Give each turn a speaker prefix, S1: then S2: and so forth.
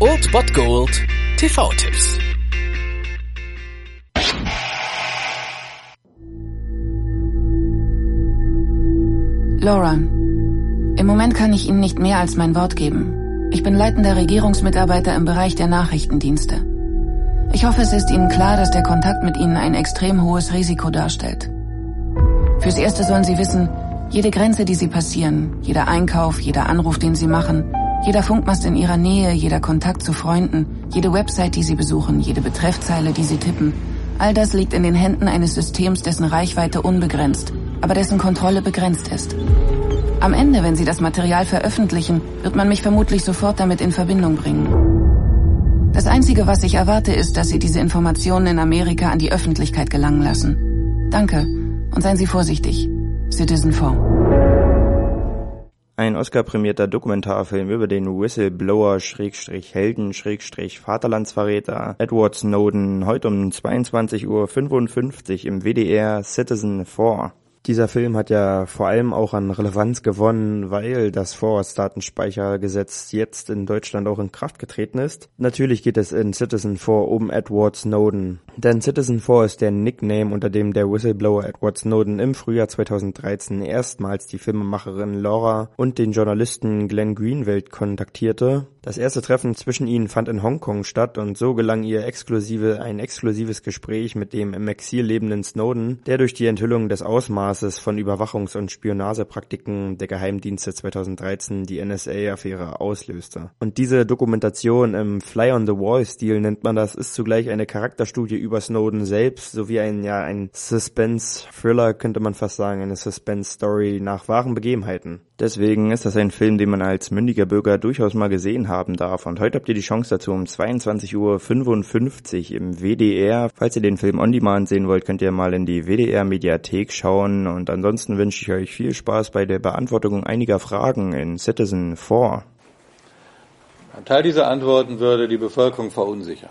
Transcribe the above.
S1: Old Bot Gold TV-Tipps.
S2: Laura, im Moment kann ich Ihnen nicht mehr als mein Wort geben. Ich bin leitender Regierungsmitarbeiter im Bereich der Nachrichtendienste. Ich hoffe, es ist Ihnen klar, dass der Kontakt mit Ihnen ein extrem hohes Risiko darstellt. Fürs Erste sollen Sie wissen, jede Grenze, die Sie passieren, jeder Einkauf, jeder Anruf, den Sie machen, jeder Funkmast in Ihrer Nähe, jeder Kontakt zu Freunden, jede Website, die Sie besuchen, jede Betreffzeile, die Sie tippen, all das liegt in den Händen eines Systems, dessen Reichweite unbegrenzt, aber dessen Kontrolle begrenzt ist. Am Ende, wenn Sie das Material veröffentlichen, wird man mich vermutlich sofort damit in Verbindung bringen. Das Einzige, was ich erwarte, ist, dass Sie diese Informationen in Amerika an die Öffentlichkeit gelangen lassen. Danke und seien Sie vorsichtig. Citizen 4.
S3: Ein Oscar-prämierter Dokumentarfilm über den Whistleblower-Helden-Vaterlandsverräter Edward Snowden heute um 22.55 Uhr im WDR Citizen 4. Dieser Film hat ja vor allem auch an Relevanz gewonnen, weil das Vorratsdatenspeichergesetz jetzt in Deutschland auch in Kraft getreten ist. Natürlich geht es in Citizen 4 um Edward Snowden. Denn Citizen 4 ist der Nickname, unter dem der Whistleblower Edward Snowden im Frühjahr 2013 erstmals die Filmemacherin Laura und den Journalisten Glenn Greenwald kontaktierte. Das erste Treffen zwischen ihnen fand in Hongkong statt und so gelang ihr exklusive, ein exklusives Gespräch mit dem im Exil lebenden Snowden, der durch die Enthüllung des Ausmaßes von Überwachungs- und Spionagepraktiken der Geheimdienste 2013 die NSA-Affäre auslöste. Und diese Dokumentation im Fly-on-the-Wall-Stil nennt man das, ist zugleich eine Charakterstudie über Snowden selbst, sowie ein, ja, ein Suspense-Thriller, könnte man fast sagen, eine Suspense-Story nach wahren Begebenheiten. Deswegen ist das ein Film, den man als mündiger Bürger durchaus mal gesehen haben darf. Und heute habt ihr die Chance dazu um 22.55 Uhr im WDR. Falls ihr den Film on demand sehen wollt, könnt ihr mal in die WDR Mediathek schauen. Und ansonsten wünsche ich euch viel Spaß bei der Beantwortung einiger Fragen in Citizen 4.
S4: Ein Teil dieser Antworten würde die Bevölkerung verunsichern.